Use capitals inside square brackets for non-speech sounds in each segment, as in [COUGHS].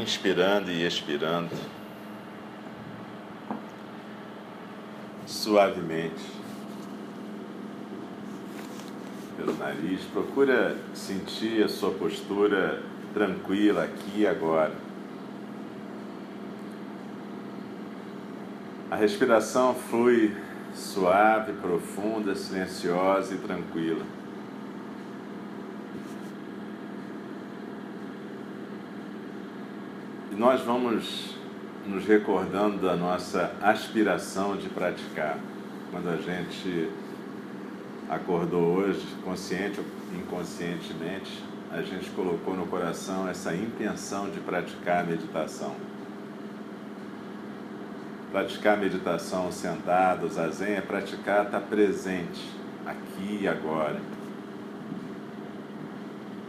inspirando e expirando suavemente pelo nariz. Procura sentir a sua postura tranquila aqui e agora. A respiração flui suave, profunda, silenciosa e tranquila. E nós vamos nos recordando da nossa aspiração de praticar. Quando a gente acordou hoje, consciente ou inconscientemente, a gente colocou no coração essa intenção de praticar a meditação. Praticar meditação sentado, zazen, é praticar estar presente, aqui e agora.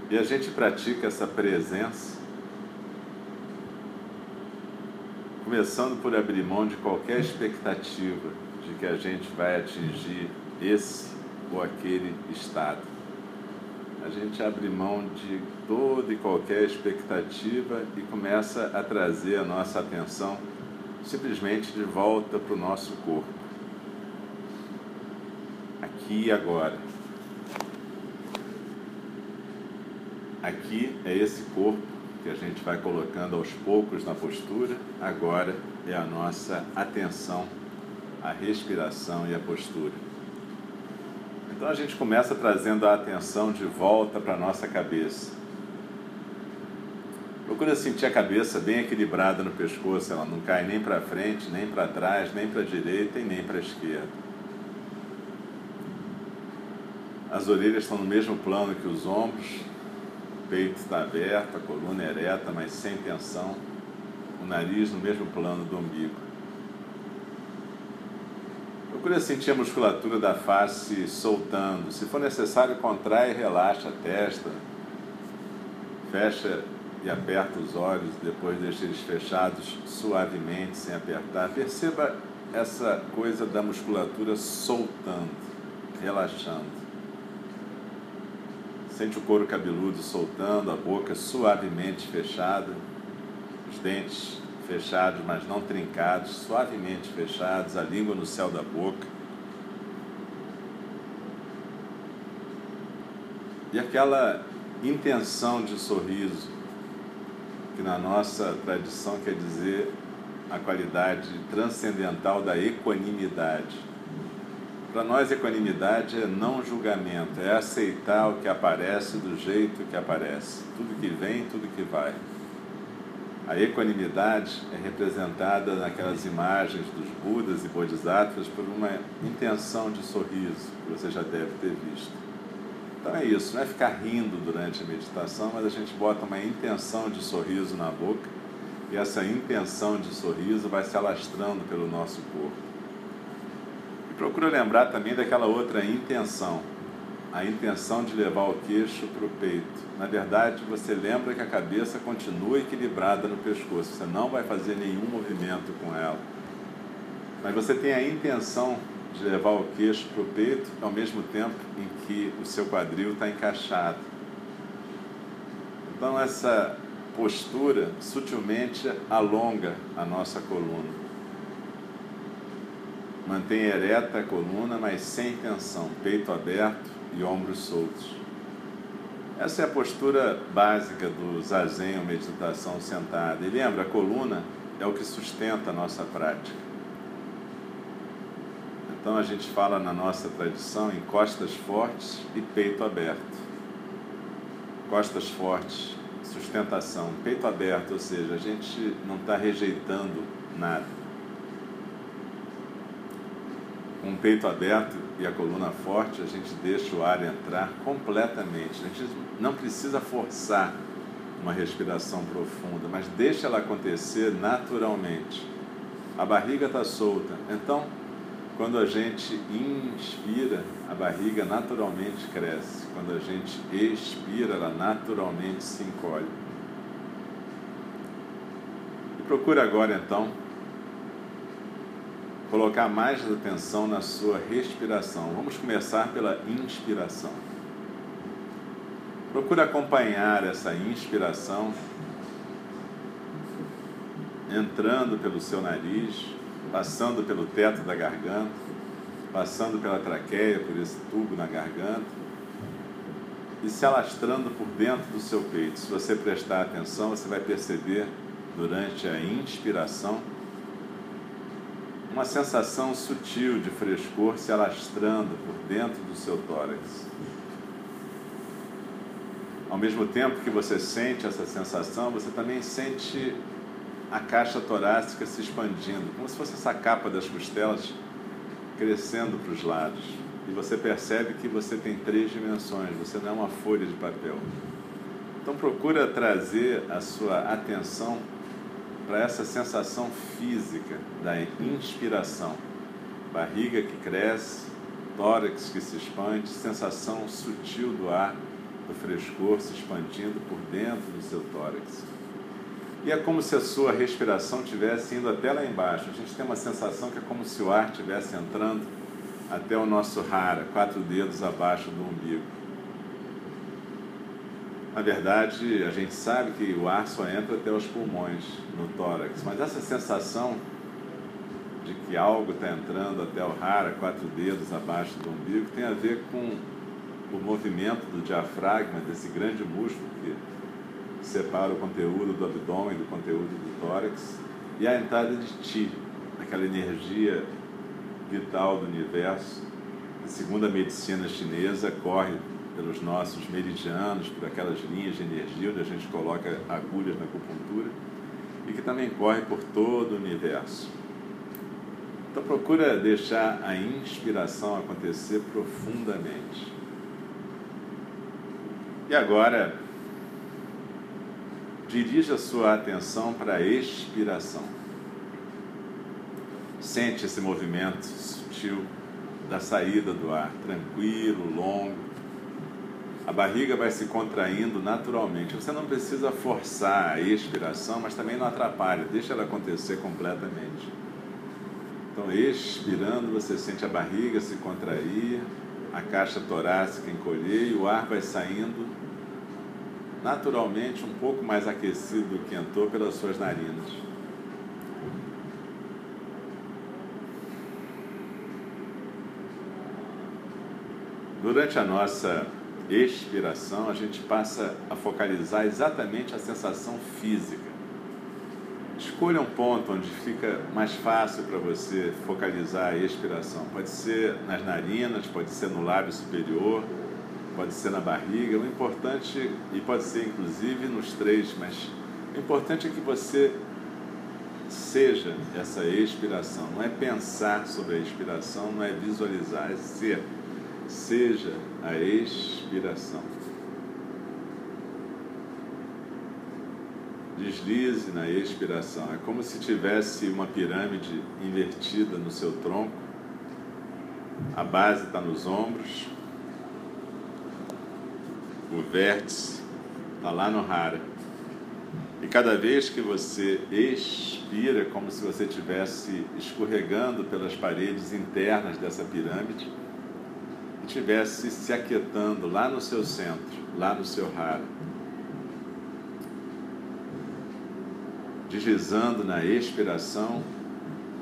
E a gente pratica essa presença, começando por abrir mão de qualquer expectativa de que a gente vai atingir esse ou aquele estado. A gente abre mão de toda e qualquer expectativa e começa a trazer a nossa atenção simplesmente de volta para o nosso corpo. Aqui e agora. Aqui é esse corpo que a gente vai colocando aos poucos na postura, agora é a nossa atenção, a respiração e a postura. Então a gente começa trazendo a atenção de volta para a nossa cabeça Procura sentir a cabeça bem equilibrada no pescoço, ela não cai nem para frente, nem para trás, nem para a direita e nem para a esquerda. As orelhas estão no mesmo plano que os ombros, peito está aberto, a coluna ereta, mas sem tensão, o nariz no mesmo plano do umbigo. Procura sentir a musculatura da face soltando. Se for necessário, contrai e relaxa a testa. Fecha e aperta os olhos, depois deixa eles fechados suavemente, sem apertar. Perceba essa coisa da musculatura soltando, relaxando. Sente o couro cabeludo soltando, a boca suavemente fechada, os dentes fechados, mas não trincados, suavemente fechados, a língua no céu da boca. E aquela intenção de sorriso que na nossa tradição quer dizer a qualidade transcendental da equanimidade. Para nós, equanimidade é não julgamento, é aceitar o que aparece do jeito que aparece, tudo que vem, tudo que vai. A equanimidade é representada naquelas imagens dos Budas e Bodhisattvas por uma intenção de sorriso, que você já deve ter visto. Então é isso, não é ficar rindo durante a meditação, mas a gente bota uma intenção de sorriso na boca e essa intenção de sorriso vai se alastrando pelo nosso corpo. E procura lembrar também daquela outra intenção, a intenção de levar o queixo para o peito. Na verdade, você lembra que a cabeça continua equilibrada no pescoço, você não vai fazer nenhum movimento com ela. Mas você tem a intenção de levar o queixo para o peito, ao mesmo tempo em que o seu quadril está encaixado. Então, essa postura sutilmente alonga a nossa coluna. Mantém ereta a coluna, mas sem tensão, peito aberto e ombros soltos. Essa é a postura básica do zazen, ou meditação sentada. E lembra, a coluna é o que sustenta a nossa prática. Então a gente fala na nossa tradição em costas fortes e peito aberto. Costas fortes, sustentação, peito aberto, ou seja, a gente não está rejeitando nada. Com o peito aberto e a coluna forte, a gente deixa o ar entrar completamente. A gente não precisa forçar uma respiração profunda, mas deixa ela acontecer naturalmente. A barriga está solta, então quando a gente inspira, a barriga naturalmente cresce. Quando a gente expira, ela naturalmente se encolhe. E procura agora então colocar mais atenção na sua respiração. Vamos começar pela inspiração. Procura acompanhar essa inspiração entrando pelo seu nariz, passando pelo teto da garganta, passando pela traqueia, por esse tubo na garganta e se alastrando por dentro do seu peito. Se você prestar atenção, você vai perceber durante a inspiração uma sensação sutil de frescor se alastrando por dentro do seu tórax. Ao mesmo tempo que você sente essa sensação, você também sente a caixa torácica se expandindo, como se fosse essa capa das costelas crescendo para os lados. E você percebe que você tem três dimensões, você não é uma folha de papel. Então procura trazer a sua atenção para essa sensação física da inspiração. Barriga que cresce, tórax que se expande, sensação sutil do ar, do frescor se expandindo por dentro do seu tórax. E é como se a sua respiração estivesse indo até lá embaixo. A gente tem uma sensação que é como se o ar estivesse entrando até o nosso rara, quatro dedos abaixo do umbigo. Na verdade, a gente sabe que o ar só entra até os pulmões, no tórax, mas essa sensação de que algo está entrando até o rara, quatro dedos abaixo do umbigo, tem a ver com o movimento do diafragma, desse grande músculo que separa o conteúdo do abdômen do conteúdo do tórax, e a entrada de Ti, aquela energia vital do universo. Segundo a medicina chinesa, corre pelos nossos meridianos, por aquelas linhas de energia onde a gente coloca agulhas na acupuntura e que também corre por todo o universo. Então procura deixar a inspiração acontecer profundamente. E agora dirija sua atenção para a expiração. Sente esse movimento sutil da saída do ar, tranquilo, longo a barriga vai se contraindo naturalmente. Você não precisa forçar a expiração, mas também não atrapalha, deixa ela acontecer completamente. Então, expirando, você sente a barriga se contrair, a caixa torácica encolher e o ar vai saindo naturalmente um pouco mais aquecido do que entrou pelas suas narinas. Durante a nossa expiração, a gente passa a focalizar exatamente a sensação física. Escolha um ponto onde fica mais fácil para você focalizar a expiração. Pode ser nas narinas, pode ser no lábio superior, pode ser na barriga. O importante, e pode ser inclusive nos três, mas o importante é que você seja essa expiração. Não é pensar sobre a expiração, não é visualizar, é ser seja a expiração. Deslize na expiração. É como se tivesse uma pirâmide invertida no seu tronco. A base está nos ombros. O vértice está lá no rara. E cada vez que você expira, é como se você estivesse escorregando pelas paredes internas dessa pirâmide estivesse se aquietando lá no seu centro, lá no seu raro. Deslizando na expiração,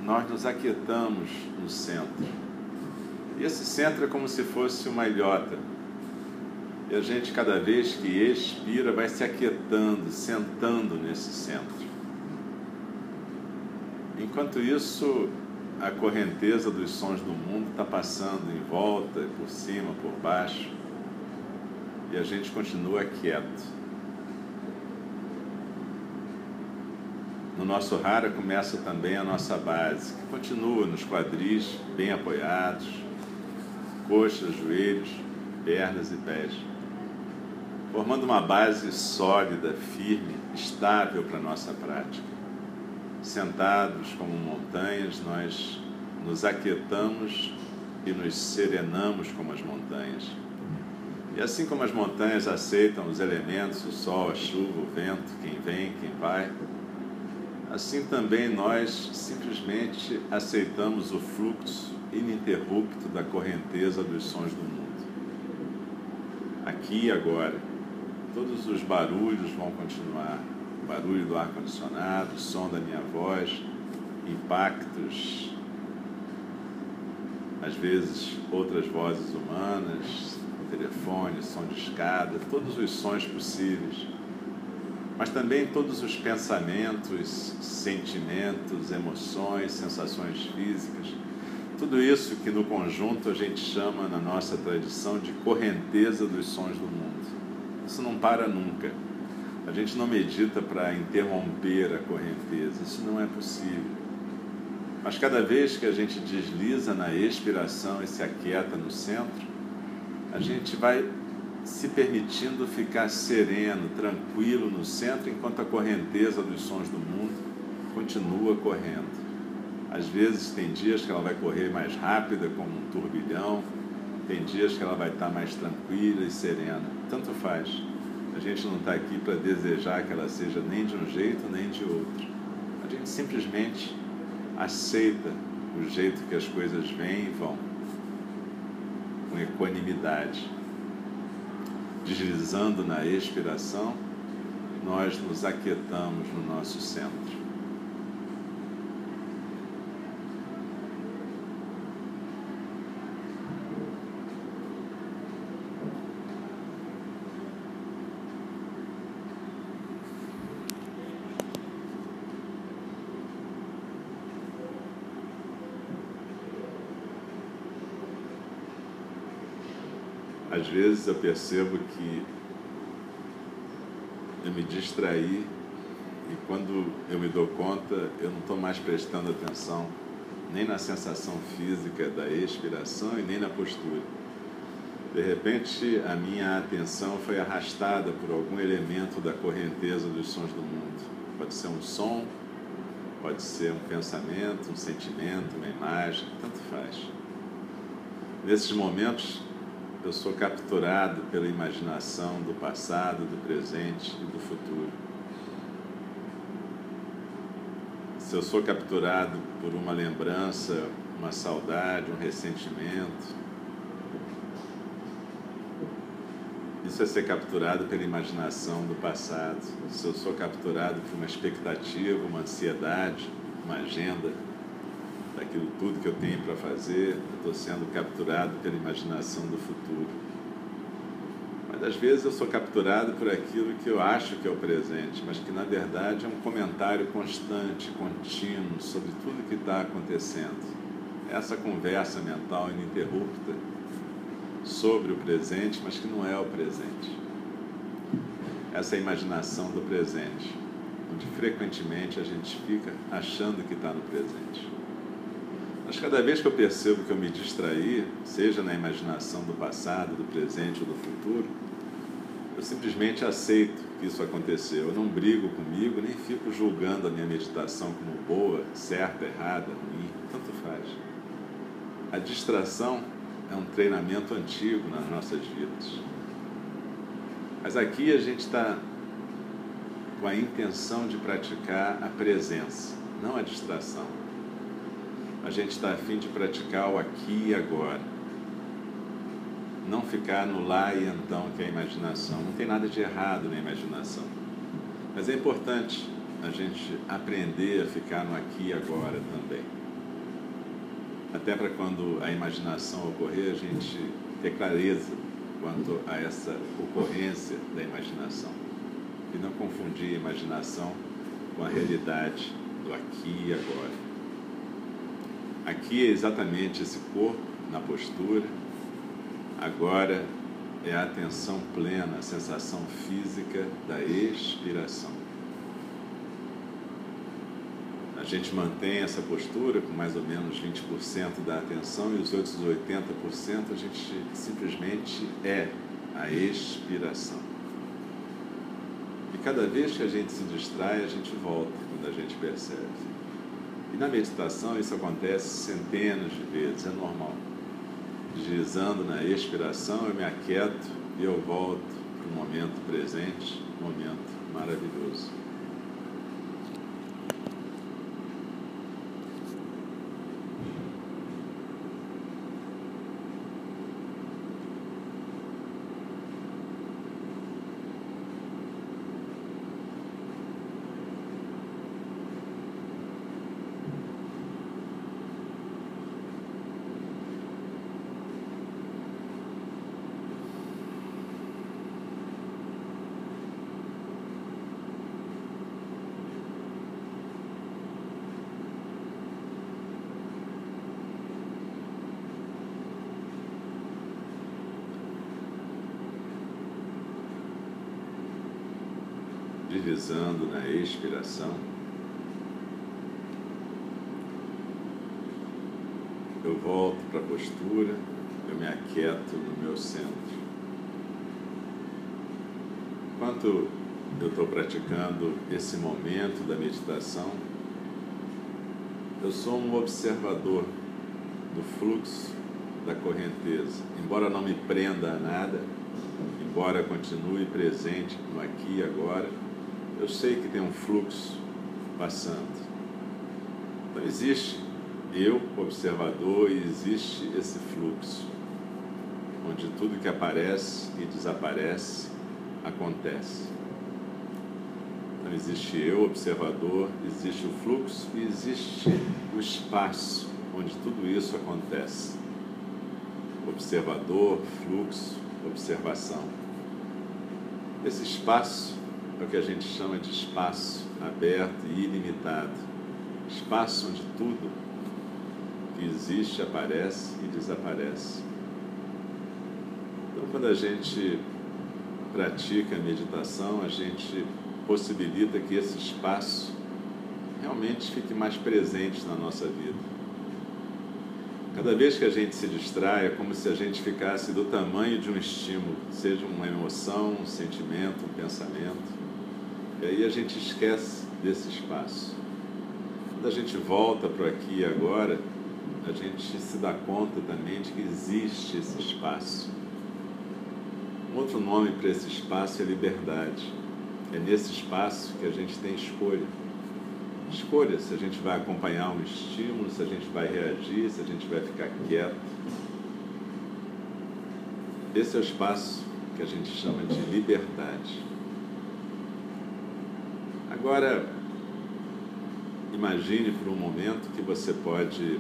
nós nos aquietamos no centro. E esse centro é como se fosse uma ilhota. E a gente, cada vez que expira, vai se aquietando, sentando nesse centro. Enquanto isso, a correnteza dos sons do mundo está passando em volta, por cima, por baixo, e a gente continua quieto. No nosso rara começa também a nossa base, que continua nos quadris bem apoiados, coxas, joelhos, pernas e pés, formando uma base sólida, firme, estável para a nossa prática sentados como montanhas, nós nos aquietamos e nos serenamos como as montanhas. E assim como as montanhas aceitam os elementos, o sol, a chuva, o vento, quem vem, quem vai, assim também nós simplesmente aceitamos o fluxo ininterrupto da correnteza dos sons do mundo. Aqui e agora, todos os barulhos vão continuar, barulho do ar-condicionado, som da minha voz, impactos, às vezes outras vozes humanas, telefone, som de escada, todos os sons possíveis, mas também todos os pensamentos, sentimentos, emoções, sensações físicas, tudo isso que no conjunto a gente chama na nossa tradição de correnteza dos sons do mundo. Isso não para nunca. A gente não medita para interromper a correnteza, isso não é possível. Mas cada vez que a gente desliza na expiração e se aquieta no centro, a gente vai se permitindo ficar sereno, tranquilo no centro, enquanto a correnteza dos sons do mundo continua correndo. Às vezes tem dias que ela vai correr mais rápida, como um turbilhão, tem dias que ela vai estar mais tranquila e serena. Tanto faz. Gente não está aqui para desejar que ela seja nem de um jeito nem de outro. A gente simplesmente aceita o jeito que as coisas vêm e vão com equanimidade. Deslizando na expiração, nós nos aquietamos no nosso centro. Às vezes eu percebo que eu me distraí e quando eu me dou conta, eu não estou mais prestando atenção nem na sensação física da expiração e nem na postura. De repente, a minha atenção foi arrastada por algum elemento da correnteza dos sons do mundo. Pode ser um som, pode ser um pensamento, um sentimento, uma imagem, tanto faz. Nesses momentos, eu sou capturado pela imaginação do passado, do presente e do futuro. Se eu sou capturado por uma lembrança, uma saudade, um ressentimento, isso é ser capturado pela imaginação do passado. Se eu sou capturado por uma expectativa, uma ansiedade, uma agenda, daquilo tudo que eu tenho para fazer, eu estou sendo capturado pela imaginação do futuro. Mas às vezes eu sou capturado por aquilo que eu acho que é o presente, mas que na verdade é um comentário constante, contínuo sobre tudo que está acontecendo. Essa conversa mental ininterrupta sobre o presente, mas que não é o presente. Essa imaginação do presente, onde frequentemente a gente fica achando que está no presente. Mas cada vez que eu percebo que eu me distraí, seja na imaginação do passado, do presente ou do futuro, eu simplesmente aceito que isso aconteceu. Eu não brigo comigo, nem fico julgando a minha meditação como boa, certa, errada, ruim, tanto faz. A distração é um treinamento antigo nas nossas vidas. Mas aqui a gente está com a intenção de praticar a presença, não a distração a gente está afim de praticar o aqui e agora. Não ficar no lá e então, que é a imaginação. Não tem nada de errado na imaginação. Mas é importante a gente aprender a ficar no aqui e agora também. Até para quando a imaginação ocorrer, a gente ter clareza quanto a essa ocorrência da imaginação. E não confundir a imaginação com a realidade do aqui e agora. Aqui é exatamente esse corpo na postura. Agora é a atenção plena, a sensação física da expiração. A gente mantém essa postura com mais ou menos 20% da atenção e os outros 80% a gente simplesmente é a expiração. E cada vez que a gente se distrai, a gente volta quando a gente percebe. E na meditação isso acontece centenas de vezes, é normal. Deslizando na expiração, eu me aquieto e eu volto para o momento presente, momento maravilhoso. Deslizando na expiração. Eu volto para a postura, eu me aquieto no meu centro. Enquanto eu estou praticando esse momento da meditação, eu sou um observador do fluxo da correnteza. Embora não me prenda a nada, embora continue presente no aqui e agora, eu sei que tem um fluxo passando. Então existe eu, observador, e existe esse fluxo, onde tudo que aparece e desaparece acontece. Então existe eu, observador, existe o fluxo e existe o espaço onde tudo isso acontece. Observador, fluxo, observação. Esse espaço é o que a gente chama de espaço aberto e ilimitado. Espaço onde tudo que existe aparece e desaparece. Então, quando a gente pratica a meditação, a gente possibilita que esse espaço realmente fique mais presente na nossa vida. Cada vez que a gente se distrai, é como se a gente ficasse do tamanho de um estímulo, seja uma emoção, um sentimento, um pensamento. E aí a gente esquece desse espaço. Quando a gente volta para aqui e agora, a gente se dá conta também de que existe esse espaço. Um outro nome para esse espaço é liberdade. É nesse espaço que a gente tem escolha. Escolha se a gente vai acompanhar um estímulo, se a gente vai reagir, se a gente vai ficar quieto. Esse é o espaço que a gente chama de liberdade. Agora, imagine por um momento que você pode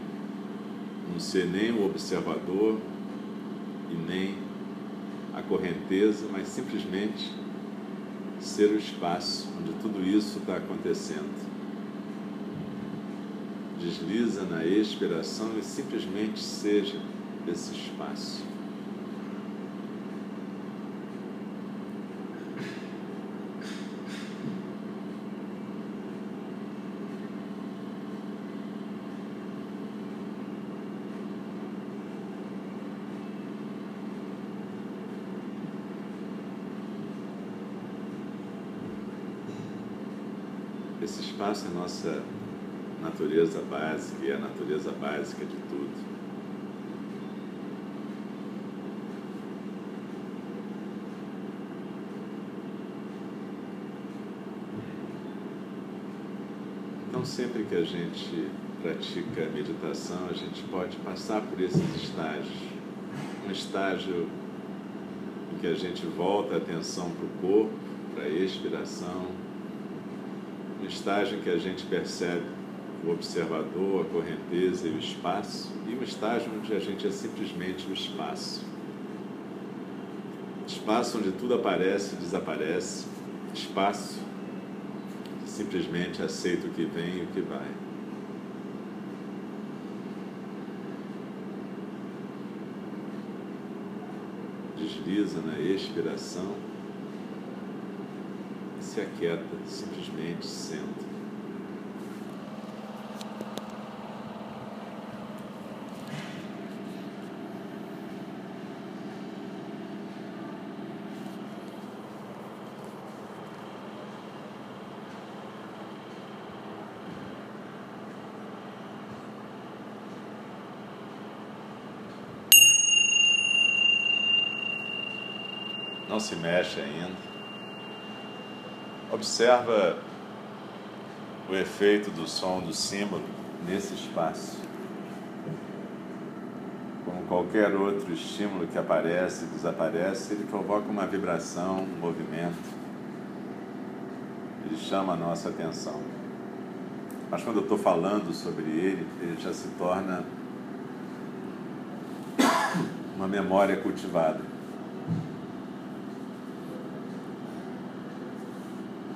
não ser nem o observador e nem a correnteza, mas simplesmente ser o espaço onde tudo isso está acontecendo. Desliza na expiração e simplesmente seja esse espaço. Esse espaço é nossa natureza básica e é a natureza básica de tudo. Então, sempre que a gente pratica meditação, a gente pode passar por esses estágios. Um estágio em que a gente volta a atenção para o corpo, para a expiração, estágio em que a gente percebe o observador, a correnteza e o espaço, e um estágio onde a gente é simplesmente o espaço. Espaço onde tudo aparece e desaparece, espaço que simplesmente aceita o que vem e o que vai. Desliza na expiração se aquieta, simplesmente senta. Não se mexe ainda. Observa o efeito do som do símbolo nesse espaço. Como qualquer outro estímulo que aparece e desaparece, ele provoca uma vibração, um movimento. Ele chama a nossa atenção. Mas quando eu estou falando sobre ele, ele já se torna [COUGHS] uma memória cultivada.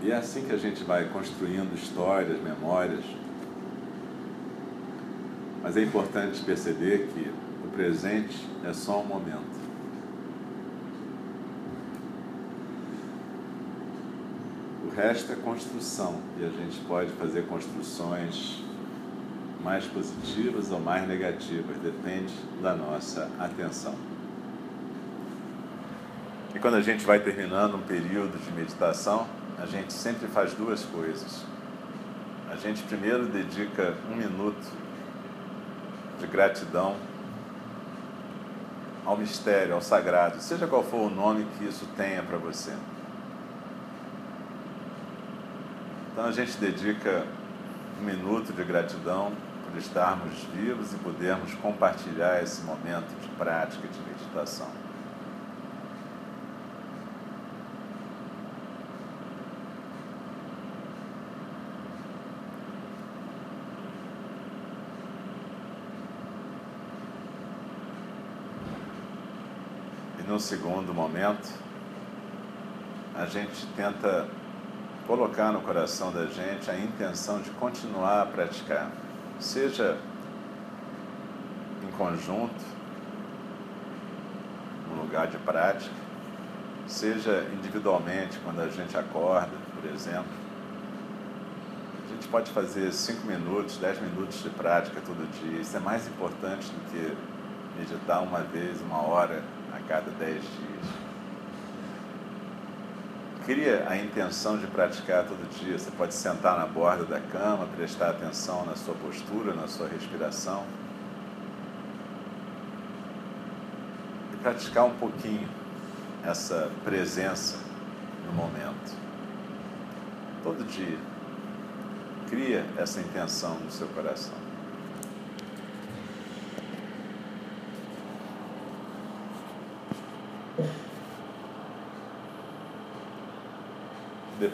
E é assim que a gente vai construindo histórias, memórias. Mas é importante perceber que o presente é só um momento. O resto é construção e a gente pode fazer construções mais positivas ou mais negativas, depende da nossa atenção. E quando a gente vai terminando um período de meditação, a gente sempre faz duas coisas. A gente primeiro dedica um minuto de gratidão ao mistério, ao sagrado, seja qual for o nome que isso tenha para você. Então a gente dedica um minuto de gratidão por estarmos vivos e podermos compartilhar esse momento de prática de meditação. No segundo momento, a gente tenta colocar no coração da gente a intenção de continuar a praticar, seja em conjunto, no lugar de prática, seja individualmente, quando a gente acorda, por exemplo. A gente pode fazer 5 minutos, 10 minutos de prática todo dia. Isso é mais importante do que meditar uma vez, uma hora a cada 10 dias cria a intenção de praticar todo dia. Você pode sentar na borda da cama, prestar atenção na sua postura, na sua respiração. E praticar um pouquinho essa presença no momento. Todo dia. Cria essa intenção no seu coração.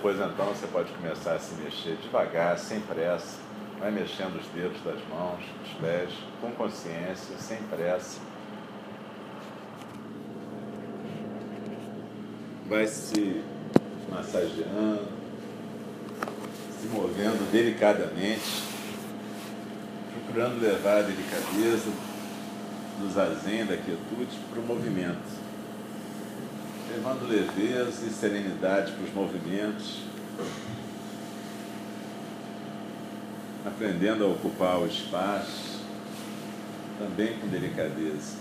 Depois então você pode começar a se mexer devagar, sem pressa. Vai mexendo os dedos das mãos, dos pés, com consciência, sem pressa. Vai se massageando, se movendo delicadamente, procurando levar a delicadeza do zazen, da quietude, para o movimento levando leveza e serenidade para os movimentos, aprendendo a ocupar o espaço, também com delicadeza.